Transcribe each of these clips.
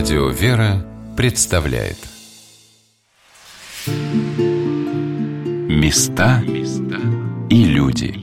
Радио «Вера» представляет Места и люди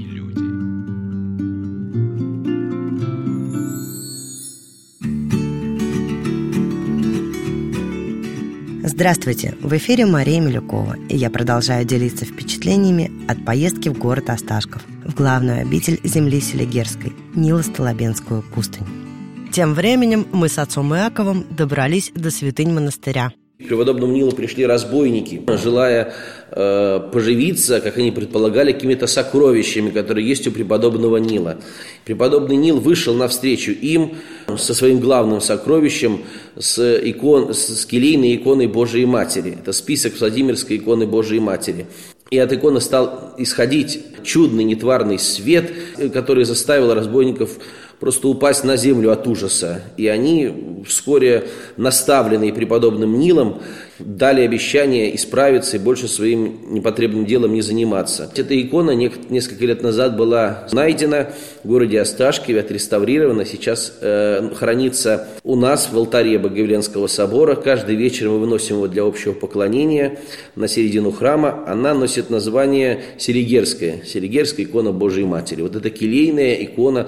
Здравствуйте! В эфире Мария Милюкова, и я продолжаю делиться впечатлениями от поездки в город Осташков, в главную обитель земли Селигерской, Нило-Столобенскую пустынь. Тем временем мы с отцом Иаковом добрались до святынь монастыря. К преподобному Нилу пришли разбойники, желая э, поживиться, как они предполагали, какими-то сокровищами, которые есть у преподобного Нила. Преподобный Нил вышел навстречу им со своим главным сокровищем, с, икон, с келейной иконой Божией Матери. Это список Владимирской иконы Божией Матери. И от иконы стал исходить чудный нетварный свет, который заставил разбойников просто упасть на землю от ужаса. И они, вскоре наставленные преподобным Нилом, дали обещание исправиться и больше своим непотребным делом не заниматься. Эта икона несколько лет назад была найдена в городе Осташкове, отреставрирована, сейчас э, хранится у нас в алтаре Богоявленского собора. Каждый вечер мы выносим его для общего поклонения на середину храма. Она носит название Серегерская, Серегерская икона Божией Матери. Вот это келейная икона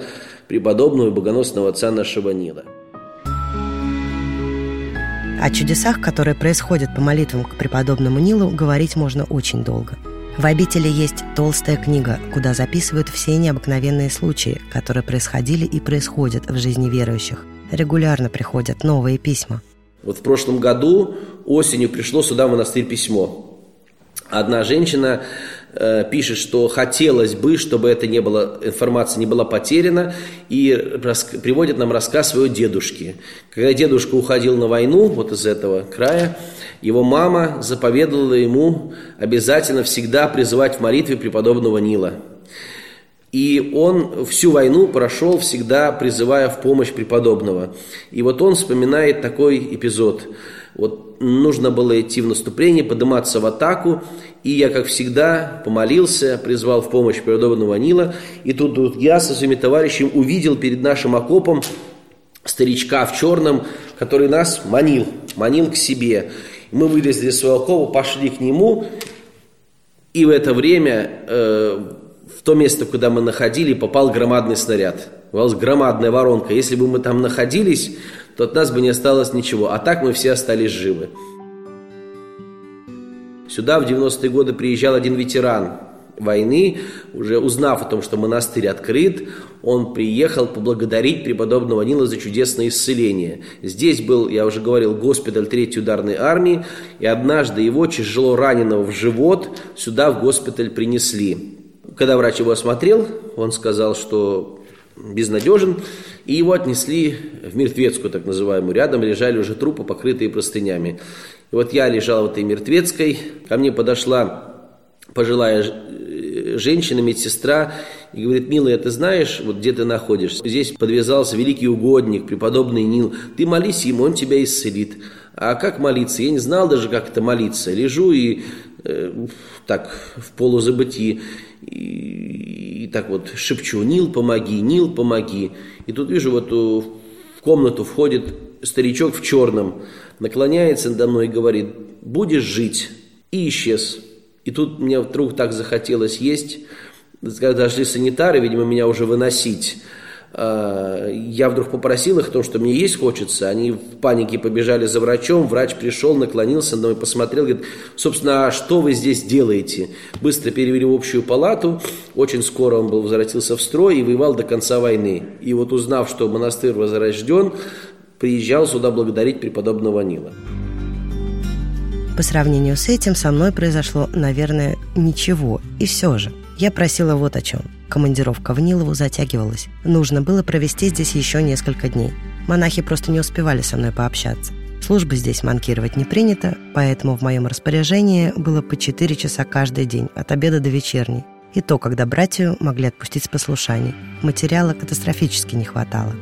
преподобного и богоносного отца нашего Нила. О чудесах, которые происходят по молитвам к преподобному Нилу, говорить можно очень долго. В обители есть толстая книга, куда записывают все необыкновенные случаи, которые происходили и происходят в жизни верующих. Регулярно приходят новые письма. Вот в прошлом году осенью пришло сюда в монастырь письмо. Одна женщина Э, пишет, что хотелось бы, чтобы эта не была, информация не была потеряна, и рас, приводит нам рассказ своего дедушки. Когда дедушка уходил на войну, вот из этого края, его мама заповедовала ему обязательно всегда призывать в молитве преподобного Нила. И он всю войну прошел всегда, призывая в помощь преподобного. И вот он вспоминает такой эпизод. Вот нужно было идти в наступление, подниматься в атаку, и я, как всегда, помолился, призвал в помощь преподобного Нила. И тут, тут я со своими товарищами увидел перед нашим окопом старичка в черном, который нас манил, манил к себе. Мы вылезли из своего окопа, пошли к нему, и в это время э, в то место, куда мы находили, попал громадный снаряд. Была громадная воронка. Если бы мы там находились, то от нас бы не осталось ничего. А так мы все остались живы. Сюда в 90-е годы приезжал один ветеран войны, уже узнав о том, что монастырь открыт, он приехал поблагодарить преподобного Нила за чудесное исцеление. Здесь был, я уже говорил, госпиталь Третьей ударной армии, и однажды его, тяжело раненого в живот, сюда в госпиталь принесли. Когда врач его осмотрел, он сказал, что безнадежен, и его отнесли в мертвецкую, так называемую. Рядом лежали уже трупы, покрытые простынями. И вот я лежал в этой мертвецкой, ко мне подошла пожилая женщина, медсестра, и говорит, милая, ты знаешь, вот где ты находишься? Здесь подвязался великий угодник, преподобный Нил. Ты молись ему, он тебя исцелит. А как молиться? Я не знал даже, как это молиться. Лежу и э, так в полузабытии и, и так вот шепчу, Нил, помоги, Нил, помоги. И тут вижу, вот в комнату входит старичок в черном, наклоняется надо мной и говорит, будешь жить. И исчез. И тут мне вдруг так захотелось есть. Когда дошли санитары, видимо, меня уже выносить. А, я вдруг попросил их то, что мне есть хочется. Они в панике побежали за врачом. Врач пришел, наклонился на мной, посмотрел, говорит, собственно, а что вы здесь делаете? Быстро перевели в общую палату. Очень скоро он был возвратился в строй и воевал до конца войны. И вот узнав, что монастырь возрожден, приезжал сюда благодарить преподобного Нила. По сравнению с этим со мной произошло, наверное, ничего. И все же. Я просила вот о чем – Командировка в Нилову затягивалась. Нужно было провести здесь еще несколько дней. Монахи просто не успевали со мной пообщаться. Службы здесь манкировать не принято, поэтому в моем распоряжении было по 4 часа каждый день, от обеда до вечерней. И то, когда братью могли отпустить с послушаний. Материала катастрофически не хватало.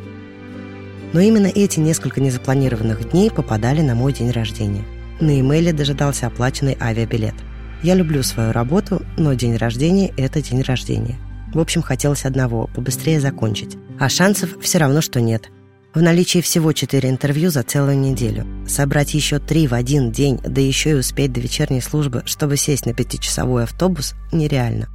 Но именно эти несколько незапланированных дней попадали на мой день рождения. На имейле дожидался оплаченный авиабилет. Я люблю свою работу, но день рождения – это день рождения. В общем, хотелось одного – побыстрее закончить. А шансов все равно, что нет. В наличии всего четыре интервью за целую неделю. Собрать еще три в один день, да еще и успеть до вечерней службы, чтобы сесть на пятичасовой автобус, нереально.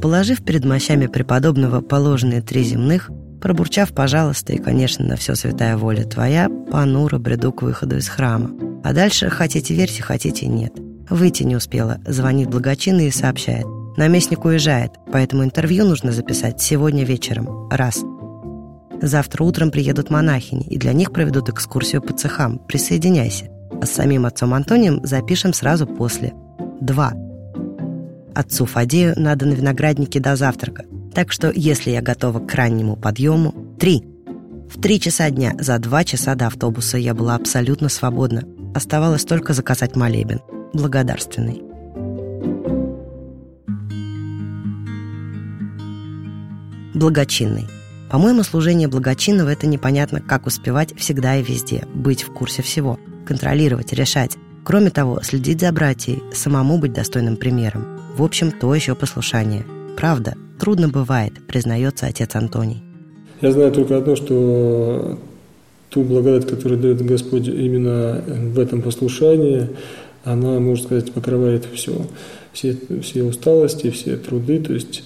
Положив перед мощами преподобного положенные три земных, пробурчав «пожалуйста» и, конечно, на все святая воля твоя, понуро бреду к выходу из храма. А дальше хотите верьте, хотите нет. Выйти не успела, звонит благочинный и сообщает. Наместник уезжает, поэтому интервью нужно записать сегодня вечером. Раз. Завтра утром приедут монахини, и для них проведут экскурсию по цехам. Присоединяйся. А с самим отцом Антонием запишем сразу после. Два. Отцу Фадею надо на винограднике до завтрака. Так что, если я готова к раннему подъему... Три. В три часа дня, за два часа до автобуса я была абсолютно свободна. Оставалось только заказать молебен. Благодарственный. Благочинный. По-моему, служение благочинного – это непонятно, как успевать всегда и везде, быть в курсе всего, контролировать, решать. Кроме того, следить за братьей, самому быть достойным примером. В общем, то еще послушание. Правда, трудно бывает, признается отец Антоний. Я знаю только одно, что ту благодать, которую дает Господь именно в этом послушании, она, можно сказать, покрывает все. Все, все усталости, все труды. То есть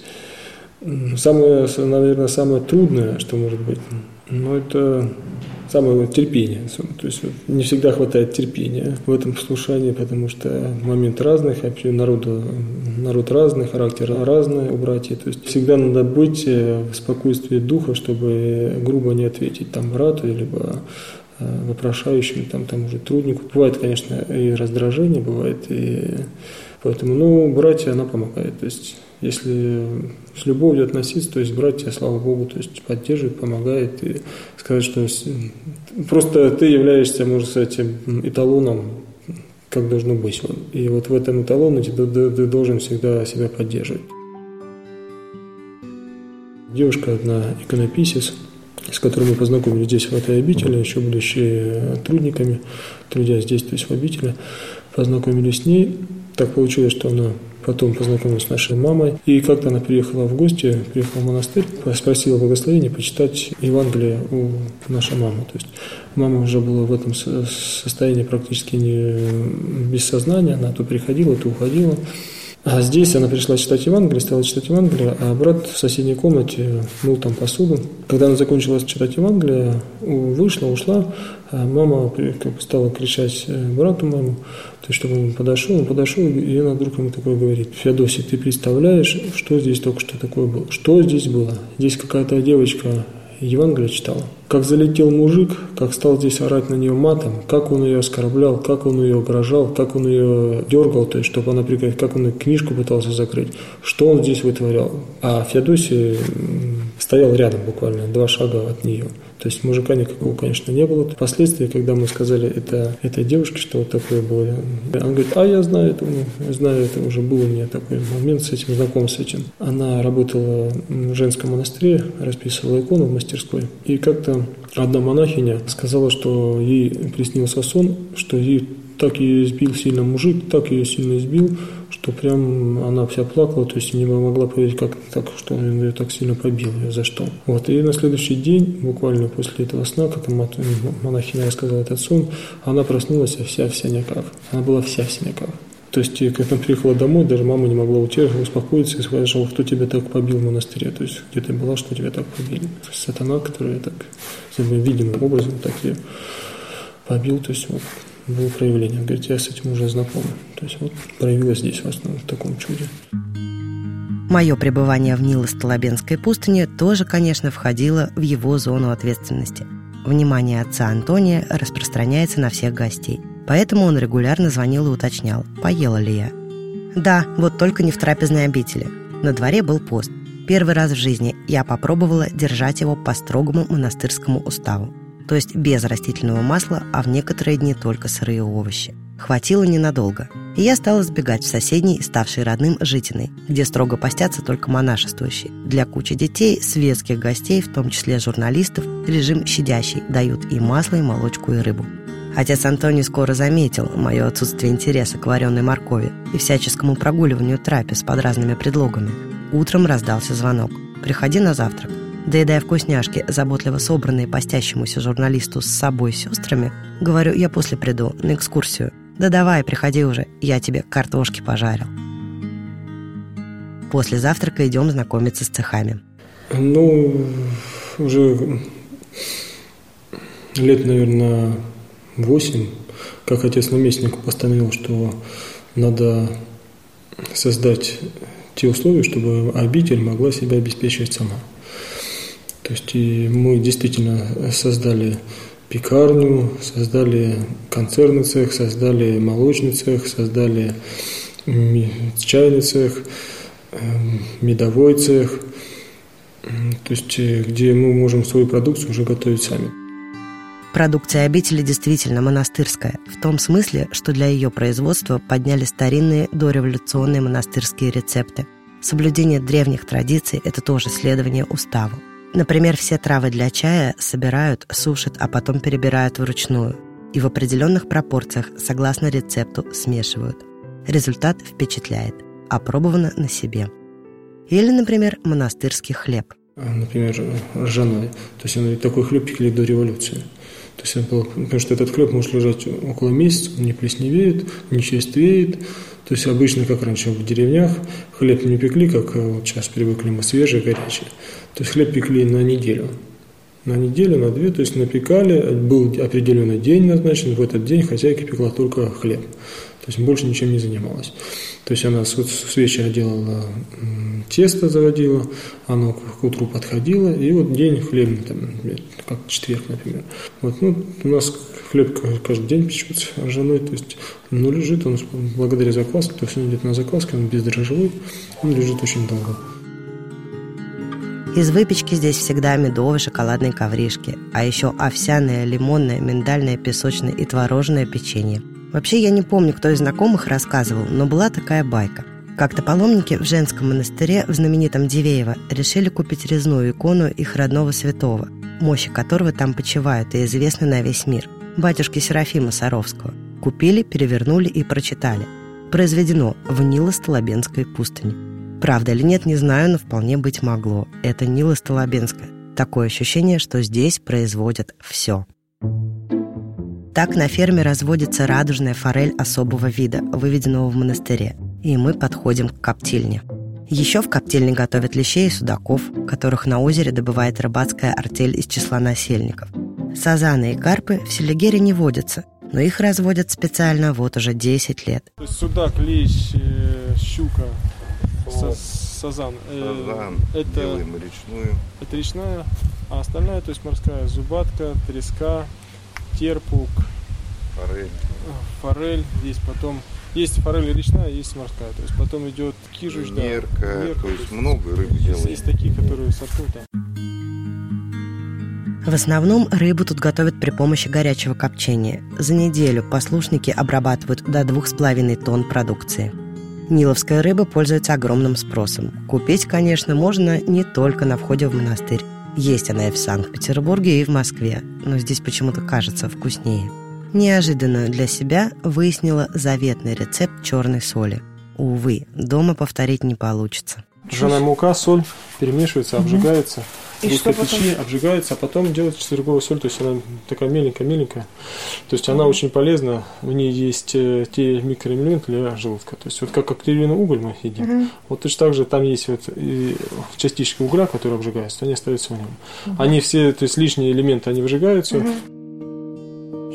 самое, наверное, самое трудное, что может быть, но это самое терпение. То есть не всегда хватает терпения в этом послушании, потому что момент разный, вообще народу, народ разный, характер разный у братьев. То есть всегда надо быть э, в спокойствии духа, чтобы грубо не ответить там брату, либо э, вопрошающим, там, там уже труднику. Бывает, конечно, и раздражение, бывает и... Поэтому, ну, братья, она помогает. То есть если с любовью относиться, то есть братья, слава Богу, то есть поддерживает, помогает и сказать, что просто ты являешься, можно сказать, эталоном, как должно быть. И вот в этом эталоне ты, ты должен всегда себя поддерживать. Девушка одна иконописец, с которой мы познакомились здесь, в этой обители, еще будучи трудниками, трудясь здесь, то есть в обители, познакомились с ней. Так получилось, что она Потом познакомилась с нашей мамой. И как-то она приехала в гости, приехала в монастырь, спросила благословения почитать Евангелие у нашей мамы. То есть мама уже была в этом состоянии практически не без сознания. Она то приходила, то уходила. А здесь она пришла читать Евангелие, стала читать Евангелие, а брат в соседней комнате мыл там посуду. Когда она закончила читать Евангелие, вышла, ушла, а мама стала кричать э, брату моему, то есть, чтобы он подошел, он подошел, и она вдруг ему такое говорит, Феодосий, ты представляешь, что здесь только что такое было? Что здесь было? Здесь какая-то девочка Евангелие читала. Как залетел мужик, как стал здесь орать на нее матом, как он ее оскорблял, как он ее угрожал, как он ее дергал, то есть, чтобы она прекратила, как он книжку пытался закрыть, что он здесь вытворял. А Феодосий стоял рядом буквально, два шага от нее. То есть мужика никакого, конечно, не было. Впоследствии, когда мы сказали это, этой девушке, что вот такое было, она говорит, а я знаю это, я знаю это, уже был у меня такой момент с этим, знаком с этим. Она работала в женском монастыре, расписывала икону в мастерской. И как-то одна монахиня сказала, что ей приснился сон, что ей так ее избил сильно мужик, так ее сильно избил, что прям она вся плакала, то есть не могла поверить, как так, что он ее так сильно побил, ее за что. Вот, и на следующий день, буквально после этого сна, как монахиня рассказала этот сон, она проснулась вся в синяках. Она была вся в синяках. То есть, когда она приехала домой, даже мама не могла утешить, успокоиться и что кто тебя так побил в монастыре, то есть, где ты была, что тебя так побили. То сатана, который так, видимым образом так ее побил, то есть, вот, было проявление. Говорит, я с этим уже знаком. То есть вот проявилось здесь в основном в таком чуде. Мое пребывание в Нило-Столобенской пустыне тоже, конечно, входило в его зону ответственности. Внимание отца Антония распространяется на всех гостей. Поэтому он регулярно звонил и уточнял, поела ли я. Да, вот только не в трапезной обители. На дворе был пост. Первый раз в жизни я попробовала держать его по строгому монастырскому уставу то есть без растительного масла, а в некоторые дни только сырые овощи. Хватило ненадолго, и я стала сбегать в соседний, ставший родным Житиной, где строго постятся только монашествующие. Для кучи детей, светских гостей, в том числе журналистов, режим щадящий, дают и масло, и молочку, и рыбу. Отец Антоний скоро заметил мое отсутствие интереса к вареной моркови и всяческому прогуливанию трапез под разными предлогами. Утром раздался звонок. «Приходи на завтрак». Доедая вкусняшки, заботливо собранные постящемуся журналисту с собой сестрами, говорю, я после приду на экскурсию. Да давай, приходи уже, я тебе картошки пожарил. После завтрака идем знакомиться с цехами. Ну, уже лет, наверное, восемь, как отец-наместник постановил, что надо создать те условия, чтобы обитель могла себя обеспечивать сама. То есть мы действительно создали пекарню, создали концерный цех, создали молочный цех, создали чайный цех, эм, медовой цех, то есть э, где мы можем свою продукцию уже готовить сами. Продукция обители действительно монастырская, в том смысле, что для ее производства подняли старинные дореволюционные монастырские рецепты. Соблюдение древних традиций – это тоже следование уставу. Например, все травы для чая собирают, сушат, а потом перебирают вручную и в определенных пропорциях, согласно рецепту, смешивают. Результат впечатляет. Опробовано на себе. Или, например, монастырский хлеб. А, например, ржаной. То есть он такой хлеб пекли до революции. Есть потому что этот хлеб может лежать около месяца, он не плесневеет, не черствеет. То есть обычно, как раньше в деревнях, хлеб не пекли, как э, вот сейчас привыкли мы, свежий, горячий. То есть хлеб пекли на неделю. На неделю, на две, то есть напекали, был определенный день назначен, в этот день хозяйка пекла только хлеб. То есть больше ничем не занималась. То есть она с, с вечера делала тесто, заводила, оно к утру подходило, и вот день хлебный, там, как четверг, например. Вот, ну, у нас хлеб каждый день печется ржаной, то есть, ну, лежит он благодаря закваске, то есть он идет на закваске, он бездрожжевой, он лежит очень долго. Из выпечки здесь всегда медовые шоколадные ковришки, а еще овсяное, лимонное, миндальное, песочное и творожное печенье. Вообще я не помню, кто из знакомых рассказывал, но была такая байка. Как-то паломники в женском монастыре в знаменитом Дивеево решили купить резную икону их родного святого, мощи которого там почивают и известны на весь мир, батюшки Серафима Саровского. Купили, перевернули и прочитали. Произведено в Нило-Столобенской пустыне. Правда или нет, не знаю, но вполне быть могло. Это Нила Столобенская. Такое ощущение, что здесь производят все. Так на ферме разводится радужная форель особого вида, выведенного в монастыре. И мы подходим к коптильне. Еще в коптильне готовят лещей и судаков, которых на озере добывает рыбацкая артель из числа насельников. Сазаны и карпы в Селигере не водятся, но их разводят специально вот уже 10 лет. Судак, лещ, э, щука, сазан. Э, сазан. Это, делаем речную. Это речная, а остальная, то есть морская зубатка, треска, терпук. Форель. Форель. Есть потом есть форель речная, есть морская. То есть потом идет кижуч, нерка, да. Нерка. То есть много рыб делаем. Есть такие, которые сорту там. В основном рыбу тут готовят при помощи горячего копчения. За неделю послушники обрабатывают до двух с половиной тонн продукции. Ниловская рыба пользуется огромным спросом. Купить, конечно, можно не только на входе в монастырь. Есть она и в Санкт-Петербурге, и в Москве, но здесь почему-то кажется вкуснее. Неожиданно для себя выяснила заветный рецепт черной соли. Увы, дома повторить не получится. Ржаная мука, соль перемешивается, обжигается. Угу. И русской печи обжигается, а потом делается четверговая соль, то есть она такая меленькая-меленькая. То есть она очень полезна, в ней есть э, те микроэлементы для желудка. То есть вот как активированный уголь мы едим, угу. вот точно так же там есть вот частички угля, которые обжигаются, они остаются в нем. Угу. Они все, то есть лишние элементы, они выжигаются. Угу.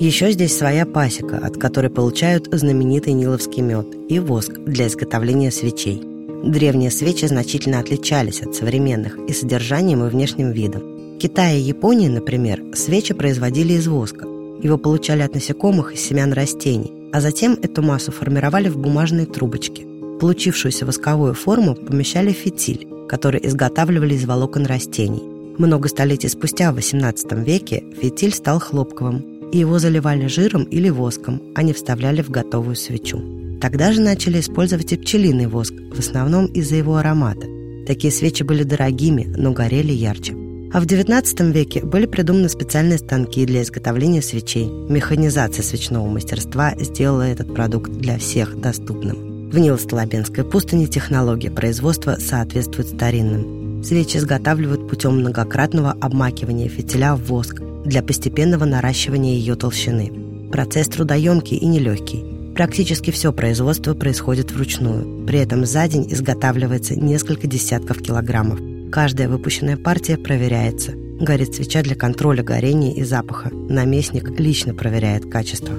Еще здесь своя пасека, от которой получают знаменитый ниловский мед и воск для изготовления свечей. Древние свечи значительно отличались от современных и содержанием, и внешним видом. В Китае и Японии, например, свечи производили из воска. Его получали от насекомых и семян растений, а затем эту массу формировали в бумажные трубочки. Получившуюся восковую форму помещали в фитиль, который изготавливали из волокон растений. Много столетий спустя, в XVIII веке, фитиль стал хлопковым, и его заливали жиром или воском, а не вставляли в готовую свечу. Тогда же начали использовать и пчелиный воск, в основном из-за его аромата. Такие свечи были дорогими, но горели ярче. А в XIX веке были придуманы специальные станки для изготовления свечей. Механизация свечного мастерства сделала этот продукт для всех доступным. В Нило-Столобенской пустыне технология производства соответствует старинным. Свечи изготавливают путем многократного обмакивания фитиля в воск для постепенного наращивания ее толщины. Процесс трудоемкий и нелегкий. Практически все производство происходит вручную. При этом за день изготавливается несколько десятков килограммов. Каждая выпущенная партия проверяется. Горит свеча для контроля горения и запаха. Наместник лично проверяет качество.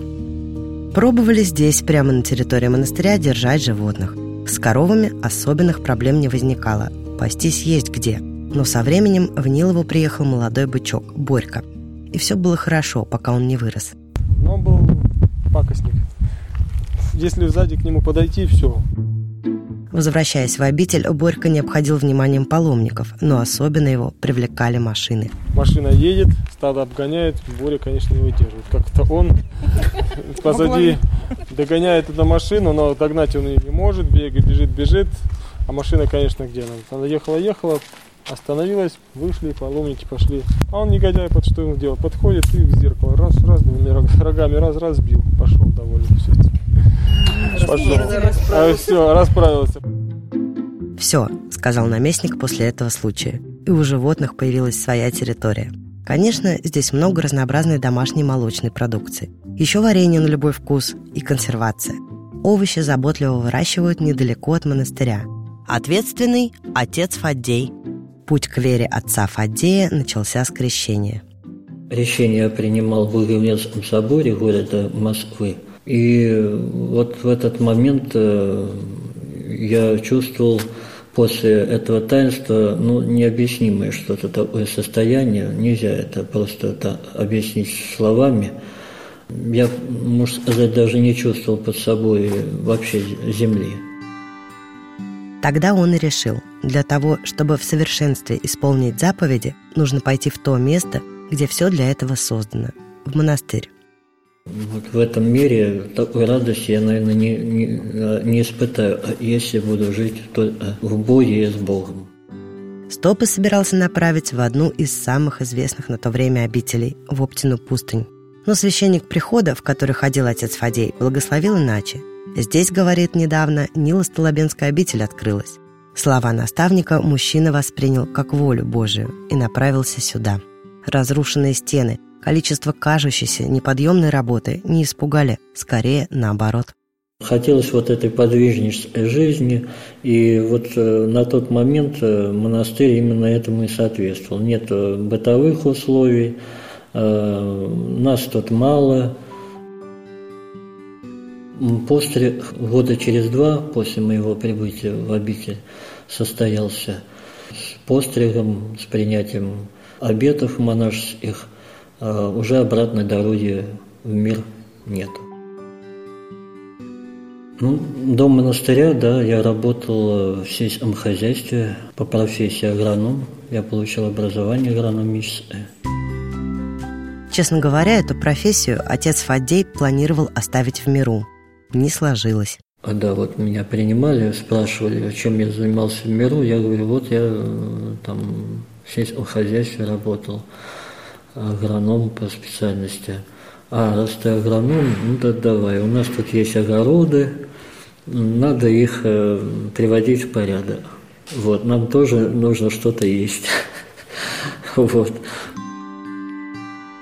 Пробовали здесь, прямо на территории монастыря, держать животных. С коровами особенных проблем не возникало. Пастись есть где. Но со временем в Нилову приехал молодой бычок, Борька. И все было хорошо, пока он не вырос. Но он был пакостник. Если сзади к нему подойти, все. Возвращаясь в обитель, Борька не обходил вниманием паломников, но особенно его привлекали машины. Машина едет, стадо обгоняет, Боря, конечно, не выдерживает. Как-то он позади догоняет эту машину, но догнать он ее не может, бегает, бежит, бежит. А машина, конечно, где она? Она ехала, ехала, остановилась, вышли, паломники пошли. А он негодяй, под что ему делал? Подходит и в зеркало раз, раз, двумя рогами, раз, раз, бил. Пошел довольно все. Пошел. А все, расправился. Все, сказал наместник после этого случая. И у животных появилась своя территория. Конечно, здесь много разнообразной домашней молочной продукции. Еще варенье на любой вкус и консервация. Овощи заботливо выращивают недалеко от монастыря. Ответственный – отец Фаддей. Путь к вере отца Фаддея начался с крещения. Решение я принимал в Углевнецком соборе города Москвы. И вот в этот момент э, я чувствовал после этого таинства ну, необъяснимое что-то такое состояние. Нельзя это просто это объяснить словами. Я, можно сказать, даже не чувствовал под собой вообще земли. Тогда он и решил, для того, чтобы в совершенстве исполнить заповеди, нужно пойти в то место, где все для этого создано – в монастырь. Вот в этом мире такой радости я, наверное, не, не, не испытаю, если буду жить в Боге и с Богом. Стопы собирался направить в одну из самых известных на то время обителей – в Оптину пустынь. Но священник прихода, в который ходил отец Фадей, благословил иначе. Здесь, говорит недавно, Нила Столобенская обитель открылась. Слова наставника мужчина воспринял как волю Божию и направился сюда. Разрушенные стены – Количество кажущейся неподъемной работы не испугали, скорее наоборот. Хотелось вот этой подвижнической жизни, и вот э, на тот момент э, монастырь именно этому и соответствовал. Нет э, бытовых условий, нас тут мало. После года через два, после моего прибытия в обитель, состоялся с постригом, с принятием обетов монашеских – уже обратной дороги в мир нет. Ну, до монастыря, да, я работал в сельском хозяйстве по профессии агроном. Я получил образование агрономическое. Честно говоря, эту профессию отец Фадей планировал оставить в миру. Не сложилось. А да, вот меня принимали, спрашивали, чем я занимался в миру. Я говорю, вот я э, там в сельском хозяйстве работал агроном по специальности. А раз ты агроном, ну да давай, у нас тут есть огороды, надо их э, приводить в порядок. Вот, нам тоже нужно что-то есть. вот.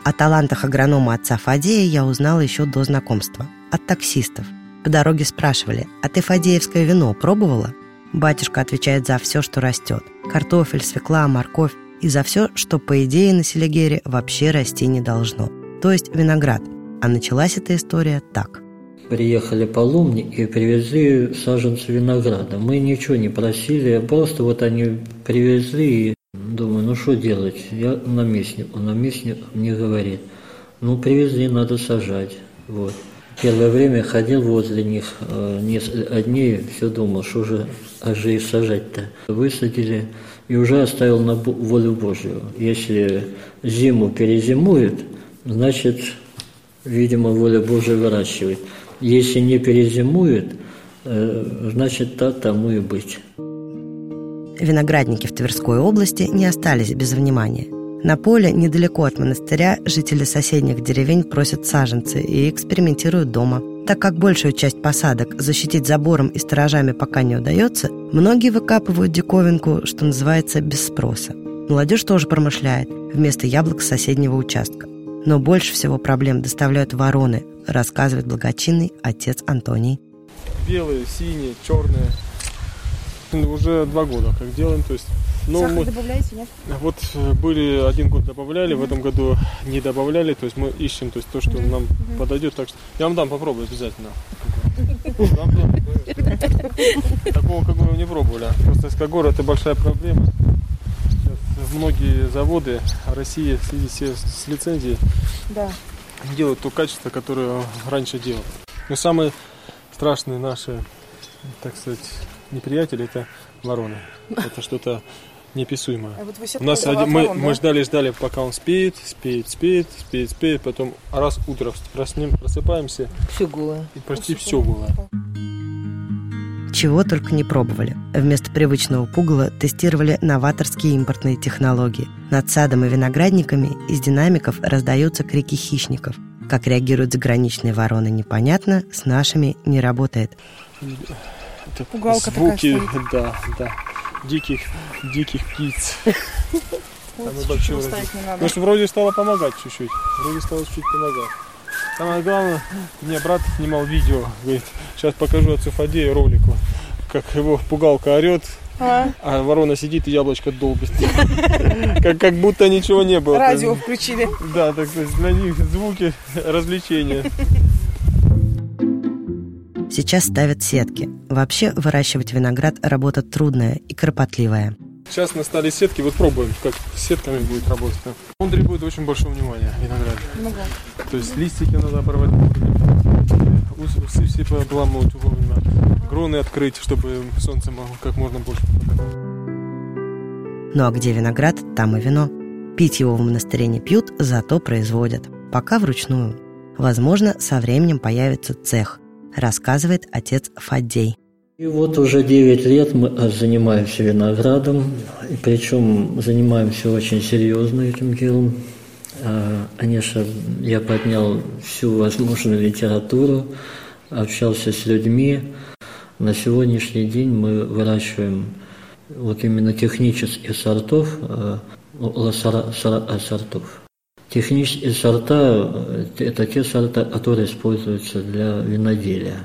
О талантах агронома отца Фадея я узнала еще до знакомства. От таксистов. По дороге спрашивали, а ты фадеевское вино пробовала? Батюшка отвечает за все, что растет. Картофель, свекла, морковь и за все, что, по идее, на Селигере вообще расти не должно. То есть виноград. А началась эта история так. Приехали паломники и привезли саженцы винограда. Мы ничего не просили, просто вот они привезли и думаю, ну что делать? Я наместник, он наместник мне говорит, ну привезли, надо сажать. Вот. Первое время ходил возле них э, дней, все думал, что же, а же и сажать-то. Высадили, и уже оставил на волю Божью. Если зиму перезимует, значит, видимо, воля Божия выращивает. Если не перезимует, э, значит, так тому и быть. Виноградники в Тверской области не остались без внимания. На поле, недалеко от монастыря, жители соседних деревень просят саженцы и экспериментируют дома – Так как большую часть посадок защитить забором и сторожами пока не удается, многие выкапывают диковинку, что называется, без спроса. Молодежь тоже промышляет вместо яблок соседнего участка. Но больше всего проблем доставляют вороны, рассказывает благочинный отец Антоний. Белые, синие, черные. Уже два года как делаем, то есть ну, Сахар мы, добавляете, нет? Вот э, были один год добавляли, mm-hmm. в этом году не добавляли, то есть мы ищем то, есть, то что mm-hmm. нам mm-hmm. подойдет. Так что я вам дам попробую обязательно. Такого Кагора не пробовали. Просто Кагор это большая проблема. Сейчас многие заводы России в связи с лицензией делают то качество, которое раньше делали. Но самые страшные наши, так сказать, неприятели это вороны. Это что-то неописуемое. А вот У нас один, мы, да? мы ждали, ждали, пока он спеет, спеет, спеет, спеет, спеет, потом раз утром проснем, просыпаемся. Все голое. И почти все голое. Чего только не пробовали. Вместо привычного пугала тестировали новаторские импортные технологии. Над садом и виноградниками из динамиков раздаются крики хищников. Как реагируют заграничные вороны, непонятно, с нашими не работает. Это Пугалка звуки, такая да, да диких, диких птиц. Вот, большое Ну, что вроде стало помогать чуть-чуть. Вроде стало чуть-чуть помогать. Самое главное, мне брат снимал видео, говорит, сейчас покажу отцу Фадею ролик, как его пугалка орет, а? а ворона сидит и яблочко долбит. Как, как будто ничего не было. Радио включили. Да, так то есть для них звуки развлечения. Сейчас ставят сетки. Вообще выращивать виноград – работа трудная и кропотливая. Сейчас настали сетки, вот пробуем, как с сетками будет работать. Он требует очень большого внимания, виноград. Много. То есть листики надо оборвать усы все обламывать вовремя, кроны открыть, чтобы солнце могло как можно больше попадать. Ну а где виноград, там и вино. Пить его в монастыре не пьют, зато производят. Пока вручную. Возможно, со временем появится цех – рассказывает отец Фаддей. И вот уже 9 лет мы занимаемся виноградом, и причем занимаемся очень серьезно этим делом. А, конечно, я поднял всю возможную литературу, общался с людьми. На сегодняшний день мы выращиваем вот именно технических сортов, а, сортов. Технические сорта – это те сорта, которые используются для виноделия.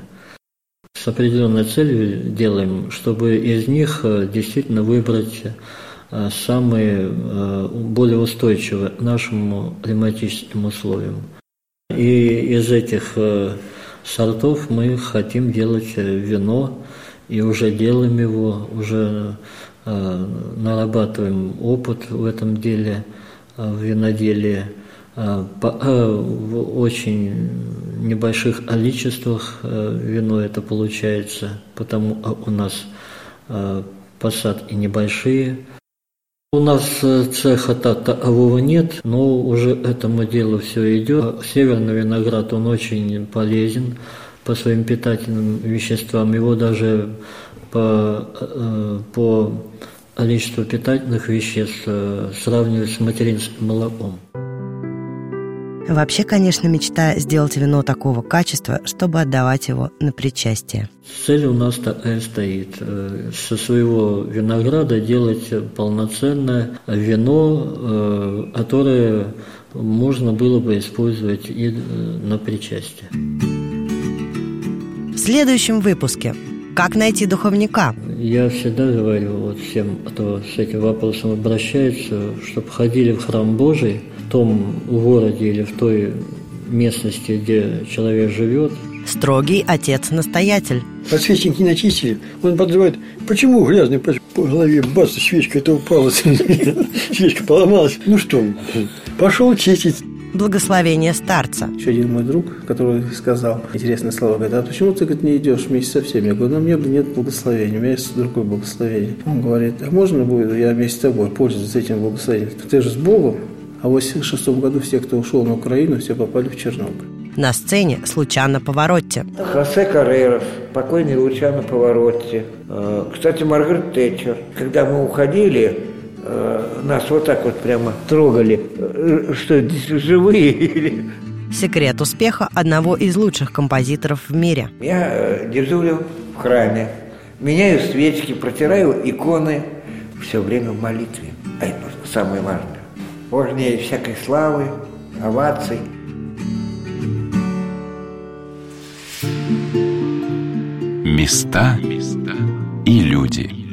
С определенной целью делаем, чтобы из них э, действительно выбрать э, самые э, более устойчивые к нашим климатическим условиям. И из этих сортов мы хотим делать вино, и уже делаем его, уже нарабатываем опыт в этом деле – в виноделии э, э, в очень небольших количествах э, вино это получается, потому у нас посадки небольшие. У нас цеха такового нет, но уже этому делу все идет. Северный виноград, он очень полезен по своим питательным веществам. Его даже по, по количество питательных веществ э, сравнивать с материнским молоком. Вообще, конечно, мечта сделать вино такого качества, чтобы отдавать его на причастие. Цель у нас такая стоит. Э, со своего винограда делать полноценное вино, э, которое можно было бы использовать и на причастие. В следующем выпуске как найти духовника? Я всегда говорю вот всем, кто с этим вопросом обращается, чтобы ходили в храм Божий, в том городе или в той местности, где человек живет. Строгий отец-настоятель. Подсвечник не начистили. Он подзывает, почему грязный по голове, бац, свечка это упала, свечка поломалась. Ну что, пошел чистить благословение старца. Еще один мой друг, который сказал интересное слово, говорит, а почему ты говорит, не идешь вместе со всеми? Я говорю, ну мне нет благословения, у меня есть другое благословение. Он говорит, а можно будет я вместе с тобой пользоваться этим благословением? Ты же с Богом, а в 86 году все, кто ушел на Украину, все попали в Чернобыль. На сцене случайно Поворотте. Хосе Карреров, покойный Лучано Поворотте. Э, кстати, Маргарет Тэтчер. Когда мы уходили, нас вот так вот прямо трогали, э, что здесь живые или... Секрет успеха одного из лучших композиторов в мире. Я э, дежурю в храме, меняю свечки, протираю иконы, все время в молитве. А это самое важное. Важнее всякой славы, оваций. Места и люди.